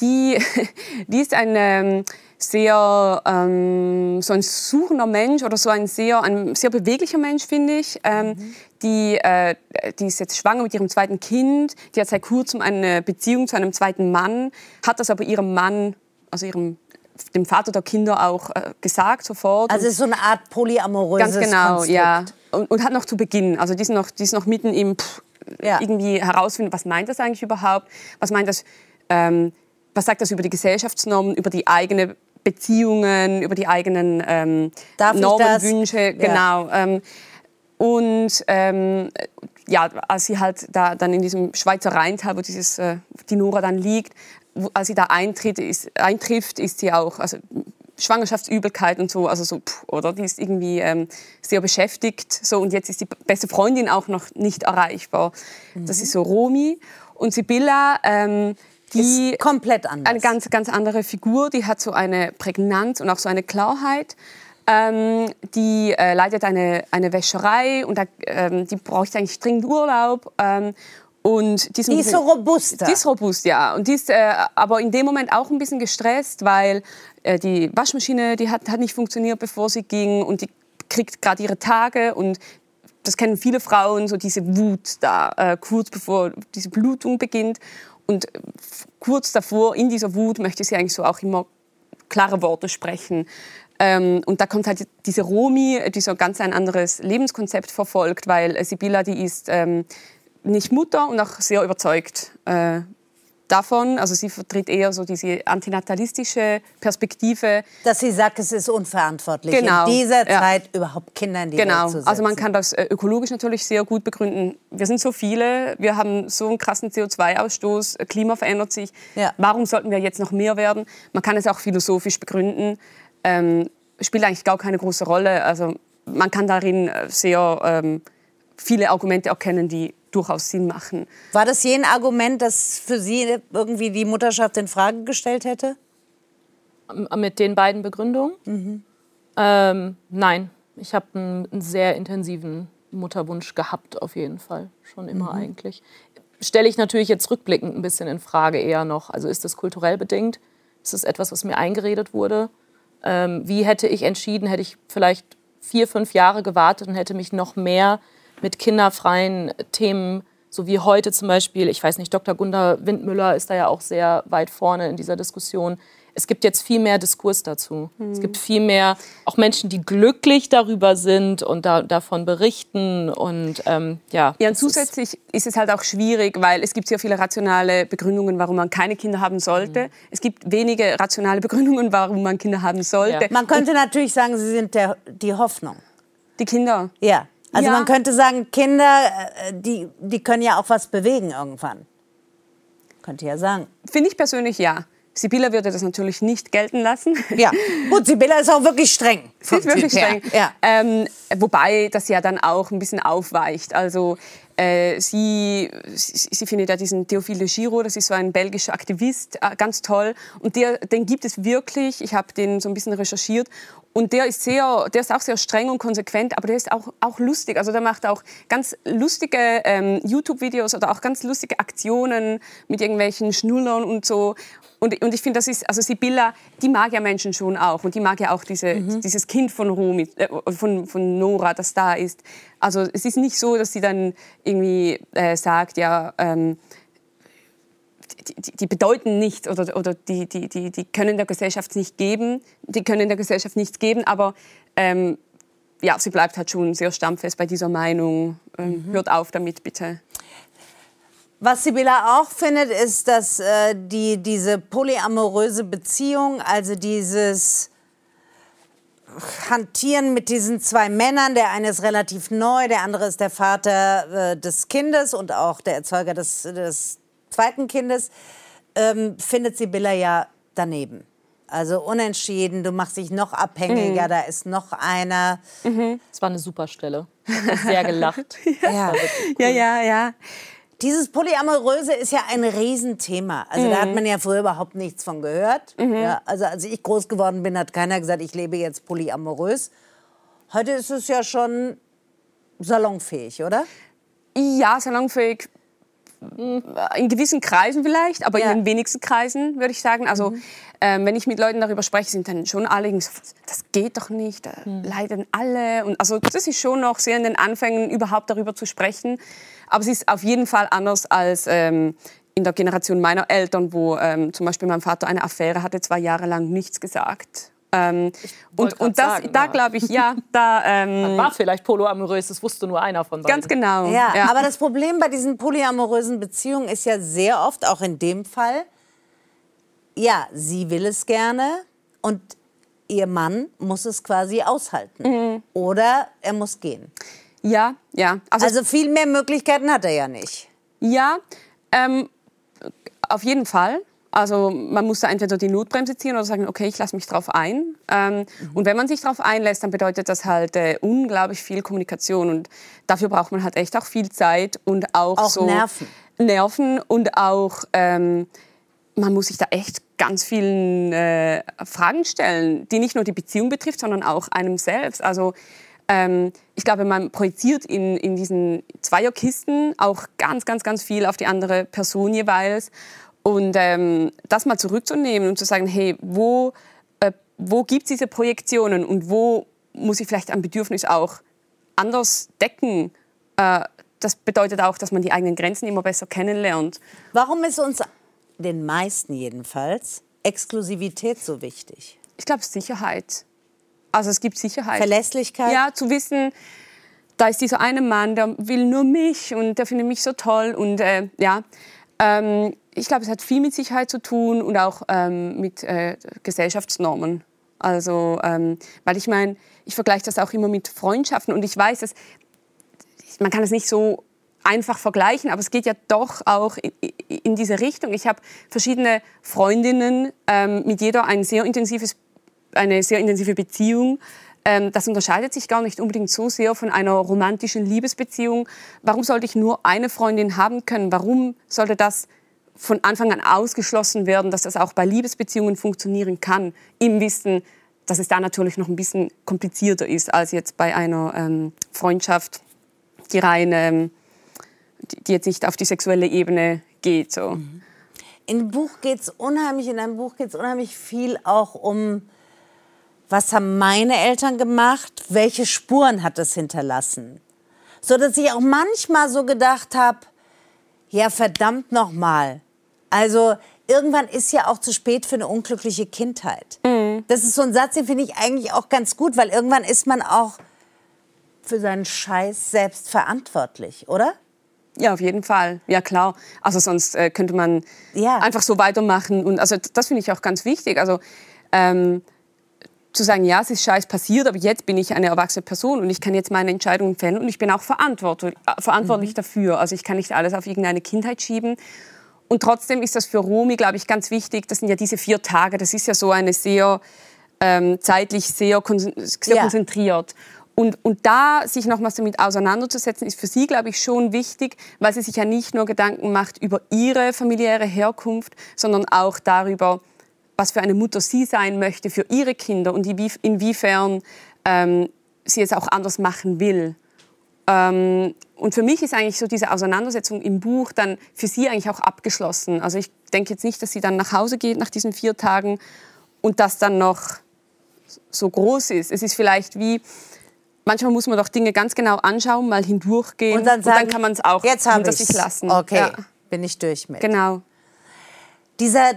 die, die ist ein ähm, sehr ähm, so ein suchender Mensch oder so ein sehr, ein sehr beweglicher Mensch, finde ich. Ähm, mhm. die, äh, die ist jetzt schwanger mit ihrem zweiten Kind. Die hat seit kurzem eine Beziehung zu einem zweiten Mann, hat das aber ihrem Mann, also ihrem dem Vater der Kinder auch äh, gesagt sofort. Also es ist so eine Art polyamoröses Ganz genau, Konstrukt. ja. Und, und, hat noch zu Beginn, also die ist noch, die ist noch mitten im pff, ja. irgendwie herausfinden, was meint das eigentlich überhaupt? Was meint das? Ähm, was sagt das über die Gesellschaftsnormen, über die eigene Beziehungen, über die eigenen ähm, Normen, Wünsche, genau. Ja. Ähm, und ähm, ja, als sie halt da dann in diesem Schweizer Rheintal, wo dieses, äh, die Nora dann liegt, als sie da eintritt, ist, eintrifft, ist sie auch, also Schwangerschaftsübelkeit und so, also so, pff, oder? Die ist irgendwie ähm, sehr beschäftigt. So, und jetzt ist die beste Freundin auch noch nicht erreichbar. Mhm. Das ist so Romi. Und Sibylla, ähm, die ist komplett anders. Eine ganz, ganz andere Figur. Die hat so eine Prägnanz und auch so eine Klarheit. Ähm, die äh, leitet eine, eine Wäscherei und da, ähm, die braucht eigentlich dringend Urlaub. Ähm, und die, die ist so robust. Die ist robust, ja. Und die ist äh, aber in dem Moment auch ein bisschen gestresst, weil äh, die Waschmaschine, die hat, hat nicht funktioniert, bevor sie ging und die kriegt gerade ihre Tage und das kennen viele Frauen, so diese Wut da, äh, kurz bevor diese Blutung beginnt. Und kurz davor, in dieser Wut, möchte sie eigentlich so auch immer klare Worte sprechen. Ähm, und da kommt halt diese Romi, die so ganz ein anderes Lebenskonzept verfolgt, weil Sibylla, die ist ähm, nicht Mutter und auch sehr überzeugt äh, davon. Also sie vertritt eher so diese antinatalistische Perspektive. Dass sie sagt, es ist unverantwortlich, genau. in dieser Zeit ja. überhaupt Kinder in die genau. Welt zu setzen. Also man kann das äh, ökologisch natürlich sehr gut begründen. Wir sind so viele, wir haben so einen krassen CO2-Ausstoß, Klima verändert sich. Ja. Warum sollten wir jetzt noch mehr werden? Man kann es auch philosophisch begründen. Ähm, spielt eigentlich gar keine große Rolle. Also man kann darin äh, sehr ähm, viele Argumente erkennen, die durchaus Sinn machen. War das je ein Argument, das für Sie irgendwie die Mutterschaft in Frage gestellt hätte? Mit den beiden Begründungen? Mhm. Ähm, nein, ich habe einen, einen, sehr intensiven Mutterwunsch gehabt, auf jeden Fall. Schon immer mhm. eigentlich. Stelle ich natürlich jetzt rückblickend ein bisschen in Frage eher noch. Also ist das kulturell bedingt? Ist das etwas, was mir eingeredet wurde? Ähm, wie hätte ich entschieden? Hätte ich vielleicht vier, fünf Jahre gewartet und hätte mich noch mehr mit kinderfreien Themen, so wie heute zum Beispiel, ich weiß nicht, Dr. Gunda Windmüller ist da ja auch sehr weit vorne in dieser Diskussion. Es gibt jetzt viel mehr Diskurs dazu. Mhm. Es gibt viel mehr auch Menschen, die glücklich darüber sind und da, davon berichten. Und, ähm, ja, ja, und zusätzlich ist, ist, es halt auch schwierig, weil es gibt sehr viele rationale Begründungen, warum man keine Kinder haben sollte. Mhm. Es gibt wenige rationale Begründungen, warum man Kinder haben sollte. Ja. Man könnte und, natürlich sagen, sie sind der, die Hoffnung. Die Kinder? Ja. Also ja. man könnte sagen, Kinder, äh, die, die können ja auch was bewegen irgendwann. Könnte ja sagen. Finde ich persönlich ja. Sibylla würde das natürlich nicht gelten lassen. Ja, gut, Sibylla ist auch wirklich streng. Sie ist wirklich streng. Ja. Ähm, wobei das ja dann auch ein bisschen aufweicht. Also äh, sie, sie, sie, findet ja diesen Theophile Giro, das ist so ein belgischer Aktivist, äh, ganz toll. Und der, den gibt es wirklich. Ich habe den so ein bisschen recherchiert. Und der ist, sehr, der ist auch sehr streng und konsequent, aber der ist auch, auch lustig. Also der macht auch ganz lustige ähm, YouTube-Videos oder auch ganz lustige Aktionen mit irgendwelchen Schnullern und so. Und, und ich finde, das ist, also Sibylla, die mag ja Menschen schon auch. Und die mag ja auch diese, mhm. dieses Kind von, Romy, äh, von, von Nora, das da ist. Also es ist nicht so, dass sie dann irgendwie äh, sagt, ja, ähm, die, die, bedeuten nichts oder, oder die, die, die, die können der Gesellschaft nicht geben, die können der Gesellschaft nichts geben, aber ähm, ja, sie bleibt halt schon sehr stammfest bei dieser Meinung. Ähm, mhm. Hört auf damit, bitte. Was Sibylla auch findet, ist, dass äh, die, diese polyamoröse Beziehung, also dieses Hantieren mit diesen zwei Männern, der eine ist relativ neu, der andere ist der Vater äh, des Kindes und auch der Erzeuger des, des zweiten Kindes, ähm, findet Sibylla ja daneben. Also unentschieden, du machst dich noch abhängiger, mhm. da ist noch einer. Mhm. Das war eine super Stelle. Ich habe sehr gelacht. ja. Cool. ja, ja, ja. Dieses Polyamoröse ist ja ein Riesenthema. Also mhm. da hat mhm. man ja früher überhaupt nichts von gehört. Mhm. Ja, also als ich groß geworden bin, hat keiner gesagt, ich lebe jetzt polyamorös. Heute ist es ja schon salonfähig, oder? Ja, salonfähig in gewissen Kreisen vielleicht, aber Ja. in den wenigsten Kreisen würde ich sagen. Also ähm, wenn ich mit Leuten darüber spreche, sind dann schon alle das geht doch nicht, da leiden alle. Und also das ist schon noch sehr in den Anfängen überhaupt darüber zu sprechen. Aber es ist auf jeden Fall anders als ähm, in der Generation meiner Eltern, wo ähm, zum Beispiel mein Vater eine Affäre hatte, zwei Jahre lang nichts gesagt. Ähm, und und das, sagen, da ja. glaube ich, ja, da ähm, War vielleicht polyamorös, das wusste nur einer von beiden. ganz genau. Ja, aber das Problem bei diesen polyamorösen Beziehungen ist ja sehr oft, auch in dem Fall, ja, sie will es gerne und ihr Mann muss es quasi aushalten. Oder er muss gehen. ja, ja. Also, Also viel mehr Möglichkeiten hat er ja nicht. ja, ähm, auf jeden Fall. Also man muss da entweder die Notbremse ziehen oder sagen, okay, ich lasse mich drauf ein. Ähm, Und wenn man sich drauf einlässt, dann bedeutet das halt äh, unglaublich viel Kommunikation. Und dafür braucht man halt echt auch viel Zeit und auch, Auch so Nerven. Nerven und auch ähm, man muss sich da echt ganz vielen äh, Fragen stellen, die nicht nur die Beziehung betrifft, sondern auch einem selbst. Also ähm, ich glaube, man projiziert in, in diesen Zweierkisten auch ganz, ganz, ganz viel auf die andere Person jeweils. Und ähm, das mal zurückzunehmen und zu sagen, hey, wo, äh, wo gibt es diese Projektionen und wo muss ich vielleicht ein Bedürfnis auch anders decken? Äh, das bedeutet auch, dass man die eigenen Grenzen immer besser kennenlernt. Warum ist uns, den meisten jedenfalls, Exklusivität so wichtig? Ich glaube, Sicherheit. Also es gibt Sicherheit. Verlässlichkeit? Ja, zu wissen, da ist dieser eine Mann, der will nur mich und der findet mich so toll. Und äh, ja, ähm, ich glaube, es hat viel mit Sicherheit zu tun und auch ähm, mit äh, Gesellschaftsnormen. Also, ähm, weil ich meine, ich vergleiche das auch immer mit Freundschaften und ich weiß, dass man kann es nicht so einfach vergleichen, aber es geht ja doch auch in, in diese Richtung. Ich habe verschiedene Freundinnen, ähm, mit jeder ein sehr eine sehr intensive Beziehung. Ähm, das unterscheidet sich gar nicht unbedingt so sehr von einer romantischen Liebesbeziehung. Warum sollte ich nur eine Freundin haben können? Warum sollte das von Anfang an ausgeschlossen werden, dass das auch bei Liebesbeziehungen funktionieren kann, im Wissen, dass es da natürlich noch ein bisschen komplizierter ist als jetzt bei einer ähm, Freundschaft, die rein, ähm, die, jetzt nicht auf die sexuelle Ebene geht. So. In Buch geht's unheimlich, in einem Buch geht es unheimlich viel auch um, was haben meine Eltern gemacht, welche Spuren hat es hinterlassen. So dass ich auch manchmal so gedacht habe, ja verdammt nochmal. Also irgendwann ist ja auch zu spät für eine unglückliche Kindheit. Das ist so ein Satz, den finde ich eigentlich auch ganz gut, weil irgendwann ist man auch für seinen Scheiß selbst verantwortlich, oder? Ja, auf jeden Fall. Ja, klar. Also sonst äh, könnte man Ja. einfach so weitermachen. Und also das finde ich auch ganz wichtig. Also ähm, zu sagen, ja, es ist scheiß passiert, aber jetzt bin ich eine erwachsene Person und ich kann jetzt meine Entscheidungen fällen und ich bin auch verantwortlich, äh, verantwortlich dafür. Also ich kann nicht alles auf irgendeine Kindheit schieben. Und trotzdem ist das für Romy, glaube ich, ganz wichtig. Das sind ja diese vier Tage. Das ist ja so eine sehr ähm, zeitlich sehr, sehr Ja. konzentriert. Und, und da sich nochmals damit auseinanderzusetzen, ist für sie, glaube ich, schon wichtig, weil sie sich ja nicht nur Gedanken macht über ihre familiäre Herkunft, sondern auch darüber, was für eine Mutter sie sein möchte für ihre Kinder und inwie- inwiefern ähm, sie es auch anders machen will. Ähm, und für mich ist eigentlich so diese Auseinandersetzung im Buch dann für sie eigentlich auch abgeschlossen. Also ich denke jetzt nicht, dass sie dann nach Hause geht nach diesen vier Tagen und das dann noch so groß ist. Es ist vielleicht wie, manchmal muss man doch Dinge ganz genau anschauen, mal hindurchgehen Und dann, sagen, kann man es auch jetzt hinter sich lassen. Okay, Ja, bin ich durch mit. genau. dieser,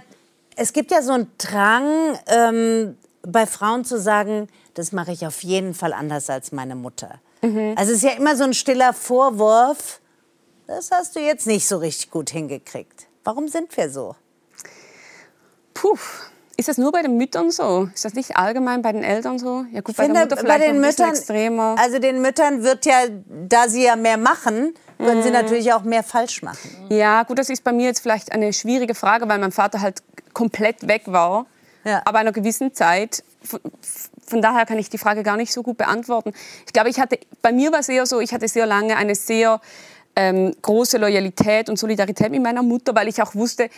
es gibt ja so einen Drang ähm, bei Frauen zu sagen, das mache ich auf jeden Fall anders als meine Mutter. Also es ist ja immer so ein stiller Vorwurf, das hast du jetzt nicht so richtig gut hingekriegt. Warum sind wir so? Puh. Ist das nur bei den Müttern so? Ist das nicht allgemein bei den Eltern so? Ja gut, bei finde, noch ein bisschen extremer. also den Müttern wird ja, da sie ja mehr machen, können sie Mhm. natürlich auch mehr falsch machen. Ja, gut, das ist bei mir jetzt vielleicht eine schwierige Frage, weil mein Vater halt komplett weg war. Ja. Aber einer gewissen Zeit. Von, daher kann ich die Frage gar nicht so gut beantworten. Ich glaube, ich hatte, bei mir war es eher so, ich hatte sehr lange eine sehr ähm, große Loyalität und Solidarität mit meiner Mutter, weil ich auch wusste,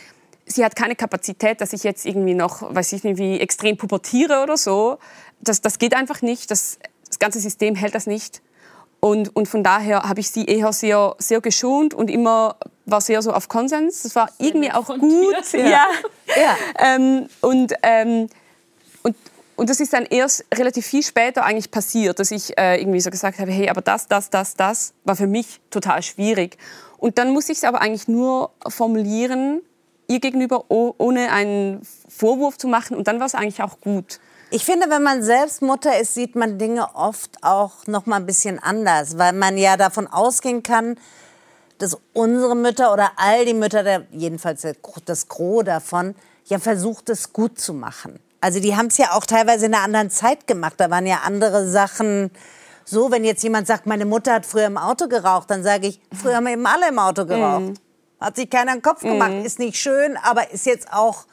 sie hat keine Kapazität, dass ich jetzt irgendwie noch, weiß ich nicht, wie extrem pubertiere oder so. Das, das geht einfach nicht. Das, das ganze System hält das nicht. Und, und von daher habe ich sie eher sehr, sehr geschont und immer war sehr so auf Konsens. Das war irgendwie auch gut. dir. Ja. Ja. Ähm, und, ähm, und, und das ist dann erst relativ viel später eigentlich passiert, dass ich äh, irgendwie so gesagt habe, hey, aber das, das, das, das war für mich total schwierig. Und dann musste ich es aber eigentlich nur formulieren, ihr gegenüber, oh, ohne einen Vorwurf zu machen. Und dann war es eigentlich auch gut. Ich finde, wenn man selbst Mutter ist, sieht man Dinge oft auch noch mal ein bisschen anders, weil man ja davon ausgehen kann, dass unsere Mütter oder all die Mütter, jedenfalls das Gros davon, ja versucht, es gut zu machen. Also die haben es ja auch teilweise in einer anderen Zeit gemacht. Da waren ja andere Sachen so, wenn jetzt jemand sagt, meine Mutter hat früher im Auto geraucht, dann sage ich, früher haben wir eben alle im Auto geraucht. Hat sich keiner einen Kopf gemacht, ist nicht schön, aber ist jetzt auch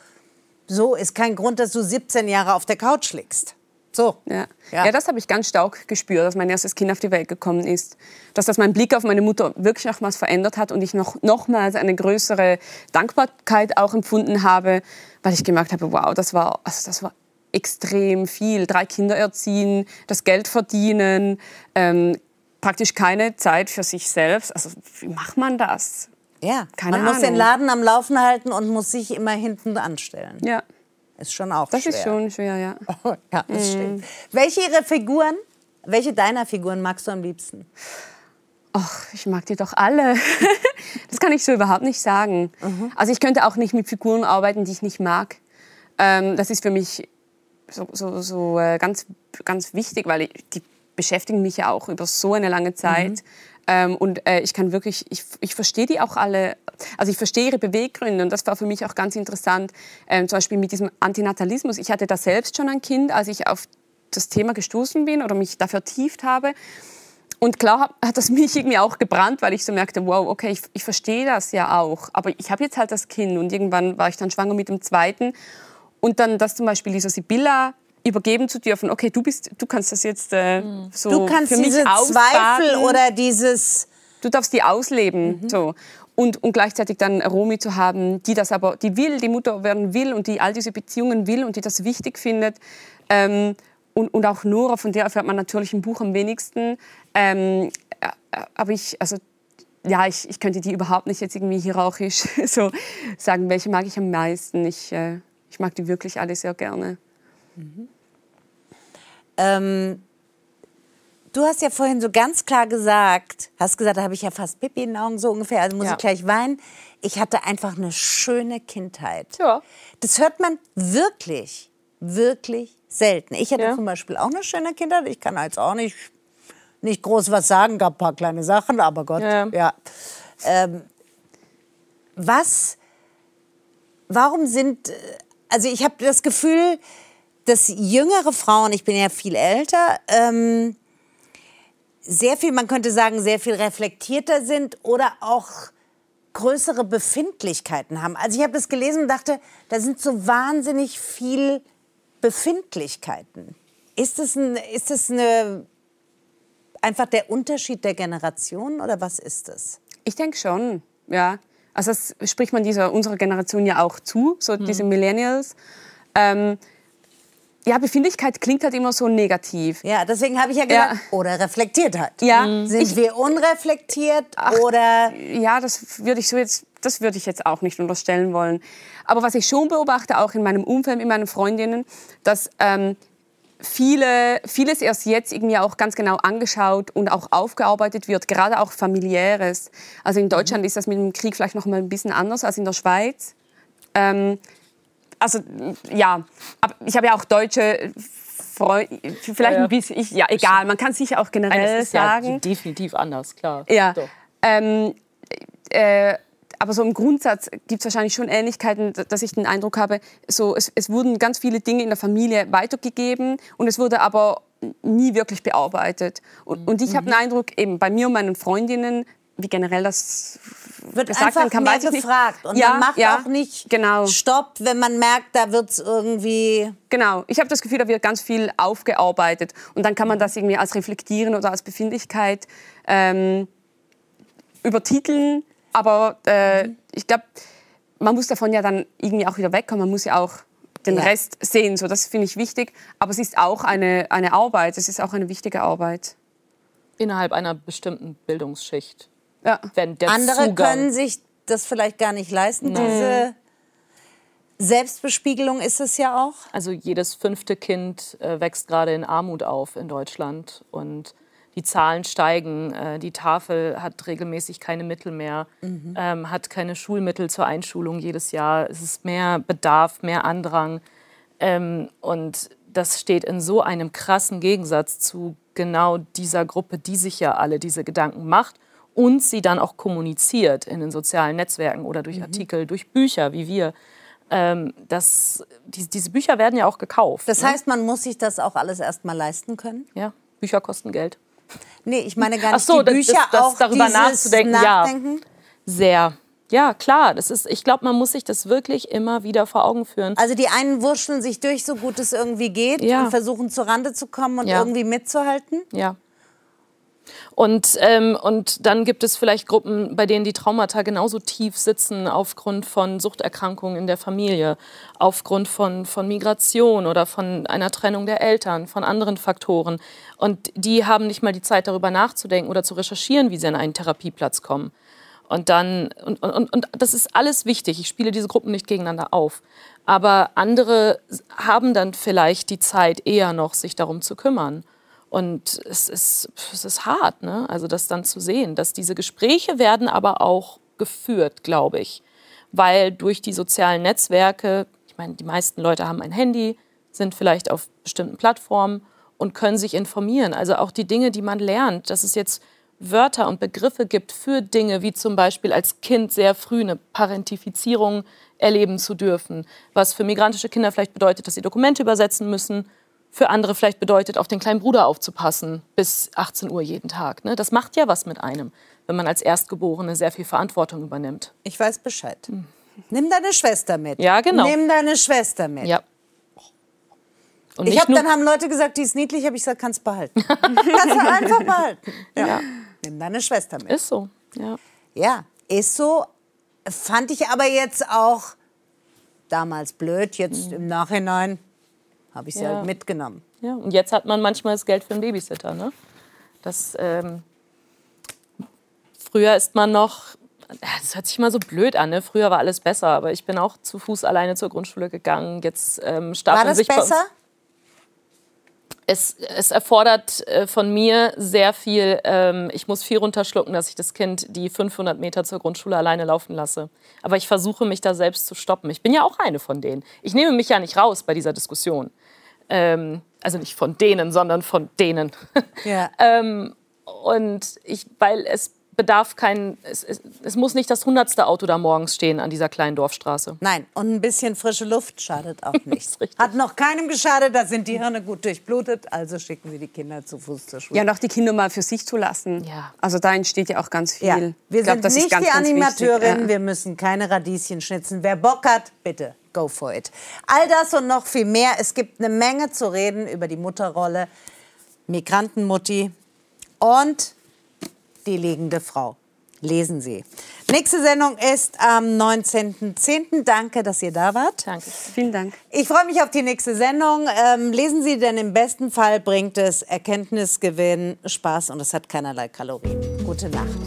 so, ist kein Grund, dass du 17 Jahre auf der Couch liegst. So. Ja, Ja. ja. das habe ich ganz stark gespürt, dass mein erstes Kind auf die Welt gekommen ist. Dass das meinen Blick auf meine Mutter wirklich nochmals verändert hat und ich noch, nochmals eine größere Dankbarkeit auch empfunden habe, weil ich gemerkt habe, wow, das war, also das war extrem viel. Drei Kinder erziehen, das Geld verdienen, ähm, praktisch keine Zeit für sich selbst. Also wie macht man das? Ja, Keine man muss den Ahnung. Laden am Laufen halten und muss sich immer hinten anstellen. Ja, Ist schon auch das schwer. ist schon schwer, ja. ja, das stimmt. Welche ihrer Figuren, welche deiner Figuren magst du am liebsten? Ach, ich mag die doch alle. das kann ich so überhaupt nicht sagen. Also ich könnte auch nicht mit Figuren arbeiten, die ich nicht mag. Ähm, das ist für mich so, so, so äh, ganz, ganz wichtig, weil ich, die beschäftigen mich ja auch über so eine lange Zeit. Ähm, und äh, ich kann wirklich, ich, ich verstehe die auch alle, also ich verstehe ihre Beweggründe und das war für mich auch ganz interessant, ähm, zum Beispiel mit diesem Antinatalismus. Ich hatte da selbst schon ein Kind, als ich auf das Thema gestoßen bin oder mich da vertieft habe. Und klar hat- das mich irgendwie auch gebrannt, weil ich so merkte, wow, okay, ich, ich verstehe das ja auch. Aber ich habe jetzt halt das Kind und irgendwann war ich dann schwanger mit dem zweiten. Und dann das zum Beispiel dieser Sibylla übergeben zu dürfen, okay, du, bist, du kannst das jetzt äh, so Du kannst für mich diese Zweifel oder dieses du darfst die ausleben. So. Und, und gleichzeitig dann Romy zu haben, die das aber, die will, die Mutter werden will und die all diese Beziehungen will und die das wichtig findet. Ähm, und, und auch Nora, von der erfährt man natürlich im Buch am wenigsten. Ähm, äh, aber ich, also, ja, ich, ich könnte die überhaupt nicht jetzt irgendwie hierarchisch so sagen, welche mag ich am meisten. Ich, äh, ich mag die wirklich alle sehr gerne. Ähm, du hast ja vorhin so ganz klar gesagt, hast gesagt, da habe ich ja fast Pipi in den Augen, so ungefähr, also muss Ja. ich gleich weinen. Ich hatte einfach eine schöne Kindheit. Ja. Das hört man wirklich, wirklich selten. Ich hatte Ja. zum Beispiel auch eine schöne Kindheit. Ich kann jetzt auch nicht, nicht groß was sagen, gab ein paar kleine Sachen, aber Gott, ja. Ja. Ähm, was, warum sind, äh, also ich habe das Gefühl, dass jüngere Frauen, ich bin ja viel älter, ähm, sehr viel, man könnte sagen, sehr viel reflektierter sind oder auch größere Befindlichkeiten haben. Also ich habe das gelesen und dachte, da sind so wahnsinnig viel Befindlichkeiten. Ist das, ein, ist das eine, einfach der Unterschied der Generation oder was ist das? Ich denke schon, ja. Also das spricht man dieser, unserer Generation ja auch zu, so Mhm. diese Millennials. Ähm, ja, Befindlichkeit klingt halt immer so negativ. Ja, deswegen habe ich ja gesagt, Ja. oder Reflektiertheit. Ja, Mhm. Sind ich- wir unreflektiert oder Ja, das würde ich so jetzt, das würde ich jetzt auch nicht unterstellen wollen. Aber was ich schon beobachte, auch in meinem Umfeld, mit meinen Freundinnen, dass ähm, viele, vieles erst jetzt irgendwie auch ganz genau angeschaut und auch aufgearbeitet wird, gerade auch familiäres. Also in Deutschland ist das mit dem Krieg vielleicht noch mal ein bisschen anders als in der Schweiz. Ähm, also ja, aber ich habe ja auch deutsche Freunde, vielleicht Ja, ja. ein bisschen, ich, ja egal, man kann sicher auch generell das ist ja sagen. definitiv anders, klar. Ja. Doch. Ähm, äh, aber so im Grundsatz gibt es wahrscheinlich schon Ähnlichkeiten, dass ich den Eindruck habe, so, es, es wurden ganz viele Dinge in der Familie weitergegeben und es wurde aber nie wirklich bearbeitet. Und, und ich habe den Eindruck, eben bei mir und meinen Freundinnen, wie generell das wird gesagt einfach kann, mehr gefragt und Ja, man macht ja, auch nicht genau. Stopp, wenn man merkt, da wird es irgendwie Genau, ich habe das Gefühl, da wird ganz viel aufgearbeitet und dann kann man das irgendwie als Reflektieren oder als Befindlichkeit ähm, übertiteln. Aber äh, ich glaube, man muss davon ja dann irgendwie auch wieder wegkommen. Man muss ja auch den Ja. Rest sehen. So, das finde ich wichtig. Aber es ist auch eine, eine Arbeit. Es ist auch eine wichtige Arbeit. Innerhalb einer bestimmten Bildungsschicht. Ja. Wenn der andere Zugang, können sich das vielleicht gar nicht leisten. Diese Selbstbespiegelung ist es ja auch. Also jedes fünfte Kind äh, wächst gerade in Armut auf in Deutschland und die Zahlen steigen. Äh, die Tafel hat regelmäßig keine Mittel mehr, ähm, hat keine Schulmittel zur Einschulung jedes Jahr. Es ist mehr Bedarf, mehr Andrang. Ähm, und das steht in so einem krassen Gegensatz zu genau dieser Gruppe, die sich ja alle diese Gedanken macht und sie dann auch kommuniziert in den sozialen Netzwerken oder durch Artikel, durch Bücher wie wir. Ähm, das, die, diese Bücher werden ja auch gekauft. Das ne? heißt, man muss sich das auch alles erstmal leisten können? ja, Bücher kosten Geld. Nee, ich meine gar Ach nicht so, die Bücher, das- das auch darüber nachzudenken, ja. Nachdenken. Sehr. Ja, klar. Das ist, ich glaube, man muss sich das wirklich immer wieder vor Augen führen. Also die einen wurschteln sich durch, so gut es irgendwie geht Ja. und versuchen zur Rande zu kommen und Ja. irgendwie mitzuhalten. Ja. Und, ähm, und dann gibt es vielleicht Gruppen, bei denen die Traumata genauso tief sitzen aufgrund von Suchterkrankungen in der Familie, aufgrund von, von Migration oder von einer Trennung der Eltern, von anderen Faktoren. Und die haben nicht mal die Zeit, darüber nachzudenken oder zu recherchieren, wie sie an einen Therapieplatz kommen. Und dann, und, und, und das ist alles wichtig. Ich spiele diese Gruppen nicht gegeneinander auf. Aber andere haben dann vielleicht die Zeit eher noch, sich darum zu kümmern. Und es ist, es ist hart, ne? also das dann zu sehen. Dass diese Gespräche werden aber auch geführt, glaube ich. Weil durch die sozialen Netzwerke, ich meine, die meisten Leute haben ein Handy, sind vielleicht auf bestimmten Plattformen und können sich informieren. Also auch die Dinge, die man lernt, dass es jetzt Wörter und Begriffe gibt für Dinge, wie zum Beispiel als Kind sehr früh eine Parentifizierung erleben zu dürfen, was für migrantische Kinder vielleicht bedeutet, dass sie Dokumente übersetzen müssen, für andere vielleicht bedeutet, auf den kleinen Bruder aufzupassen bis 18 Uhr jeden Tag. Ne? Das macht ja was mit einem, wenn man als Erstgeborene sehr viel Verantwortung übernimmt. Ich weiß Bescheid. Nimm deine Schwester mit. Ja, genau. Nimm deine Schwester mit. Ja. Und Ich nur- dann haben Leute gesagt, die ist niedlich, habe ich gesagt, kannst behalten. kannst du einfach behalten. Ja. Nimm deine Schwester mit. ist so. Ja. Ja, ist so. Fand ich aber jetzt auch damals blöd. Jetzt im Nachhinein habe ich sie Ja. halt mitgenommen. Ja, und jetzt hat man manchmal das Geld für einen Babysitter. Ne? Das, ähm, früher ist man noch, das hört sich mal so blöd an, ne? früher war alles besser, aber ich bin auch zu Fuß alleine zur Grundschule gegangen. Jetzt ähm, War das sich besser? es, es erfordert äh, von mir sehr viel. Ähm, ich muss viel runterschlucken, dass ich das Kind die 500 Meter zur Grundschule alleine laufen lasse. Aber ich versuche mich da selbst zu stoppen. Ich bin ja auch eine von denen. Ich nehme mich ja nicht raus bei dieser Diskussion. Ähm, also nicht von denen, sondern von denen. Ja. ähm, und ich, weil es bedarf kein, es, es, es muss nicht das hundertste Auto da morgens stehen an dieser kleinen Dorfstraße. Nein, und ein bisschen frische Luft schadet auch nicht. ist richtig. Hat noch keinem geschadet, da sind die Hirne gut durchblutet, also schicken Sie die Kinder zu Fuß zur Schule. Ja, und auch die Kinder mal für sich zu lassen. Ja. Also da entsteht ja auch ganz viel. Ja, wir ich glaub, sind das ist nicht ganz, die. Animateurin, Ja. wir müssen keine Radieschen schnitzen. Wer Bock hat, bitte, go for it. All das und noch viel mehr. Es gibt eine Menge zu reden über die Mutterrolle, Migrantenmutti und die liegende Frau. Lesen Sie. Nächste Sendung ist am 19.10. Danke, dass ihr da wart. Danke. Vielen Dank. Ich freue mich auf die nächste Sendung. Ähm, lesen Sie, denn im besten Fall bringt es Erkenntnisgewinn, Spaß und es hat keinerlei Kalorien. Gute Nacht.